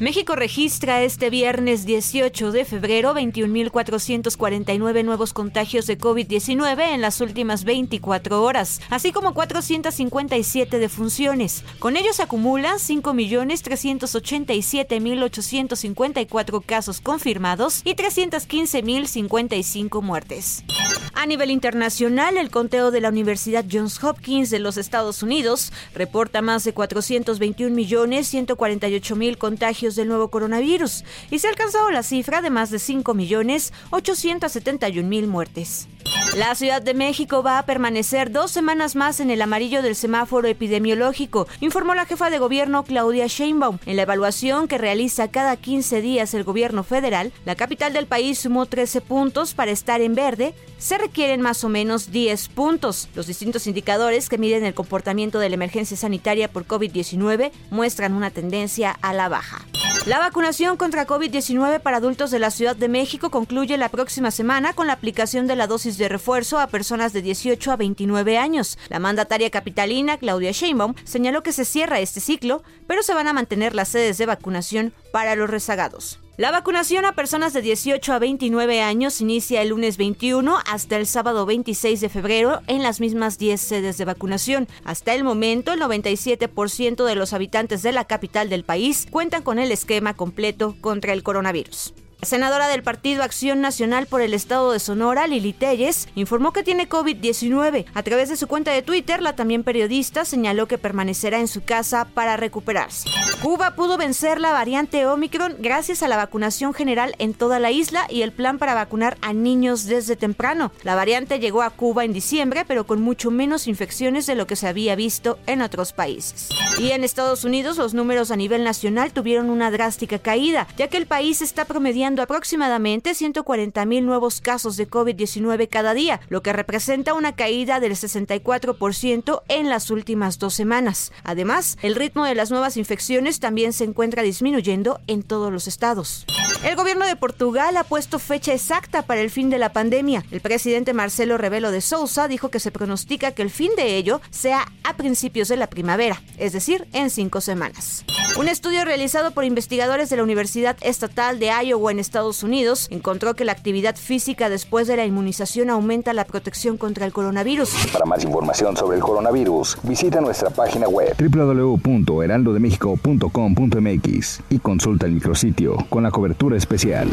México registra este viernes 18 de febrero 21.449 nuevos contagios de COVID-19 en las últimas 24 horas, así como 457 defunciones. Con ello se acumulan 5.387.854 casos confirmados y 315.055 muertes. A nivel internacional, el conteo de la Universidad Johns Hopkins de los Estados Unidos reporta más de 421.148.000 contagios del nuevo coronavirus y se ha alcanzado la cifra de más de 5.871.000 muertes. La Ciudad de México va a permanecer dos semanas más en el amarillo del semáforo epidemiológico, informó la jefa de gobierno Claudia Sheinbaum. En la evaluación que realiza cada 15 días el gobierno federal, la capital del país sumó 13 puntos para estar en verde. Se requieren más o menos 10 puntos. Los distintos indicadores que miden el comportamiento de la emergencia sanitaria por COVID-19 muestran una tendencia a la baja. La vacunación contra COVID-19 para adultos de la Ciudad de México concluye la próxima semana con la aplicación de la dosis de refuerzo a personas de 18 a 29 años. La mandataria capitalina, Claudia Sheinbaum, señaló que se cierra este ciclo, pero se van a mantener las sedes de vacunación para los rezagados. La vacunación a personas de 18 a 29 años inicia el lunes 21 hasta el sábado 26 de febrero en las mismas 10 sedes de vacunación. Hasta el momento, el 97% de los habitantes de la capital del país cuentan con el esquema completo contra el coronavirus. Senadora del Partido Acción Nacional por el Estado de Sonora, Lili Telles, informó que tiene COVID-19. A través de su cuenta de Twitter, la también periodista señaló que permanecerá en su casa para recuperarse. Cuba pudo vencer la variante Omicron gracias a la vacunación general en toda la isla y el plan para vacunar a niños desde temprano. La variante llegó a Cuba en diciembre, pero con mucho menos infecciones de lo que se había visto en otros países. Y en Estados Unidos, los números a nivel nacional tuvieron una drástica caída, ya que el país está promediando aproximadamente 140 mil nuevos casos de COVID-19 cada día, lo que representa una caída del 64% en las últimas dos semanas. Además, el ritmo de las nuevas infecciones también se encuentra disminuyendo en todos los estados. El gobierno de Portugal ha puesto fecha exacta para el fin de la pandemia. El presidente Marcelo Rebelo de Sousa dijo que se pronostica que el fin de ello sea a principios de la primavera, es decir, en cinco semanas. Un estudio realizado por investigadores de la Universidad Estatal de Iowa en Estados Unidos encontró que la actividad física después de la inmunización aumenta la protección contra el coronavirus. Para más información sobre el coronavirus, visita nuestra página web www.heraldodemexico.com.mx y consulta el micrositio con la cobertura especial.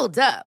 Hold up.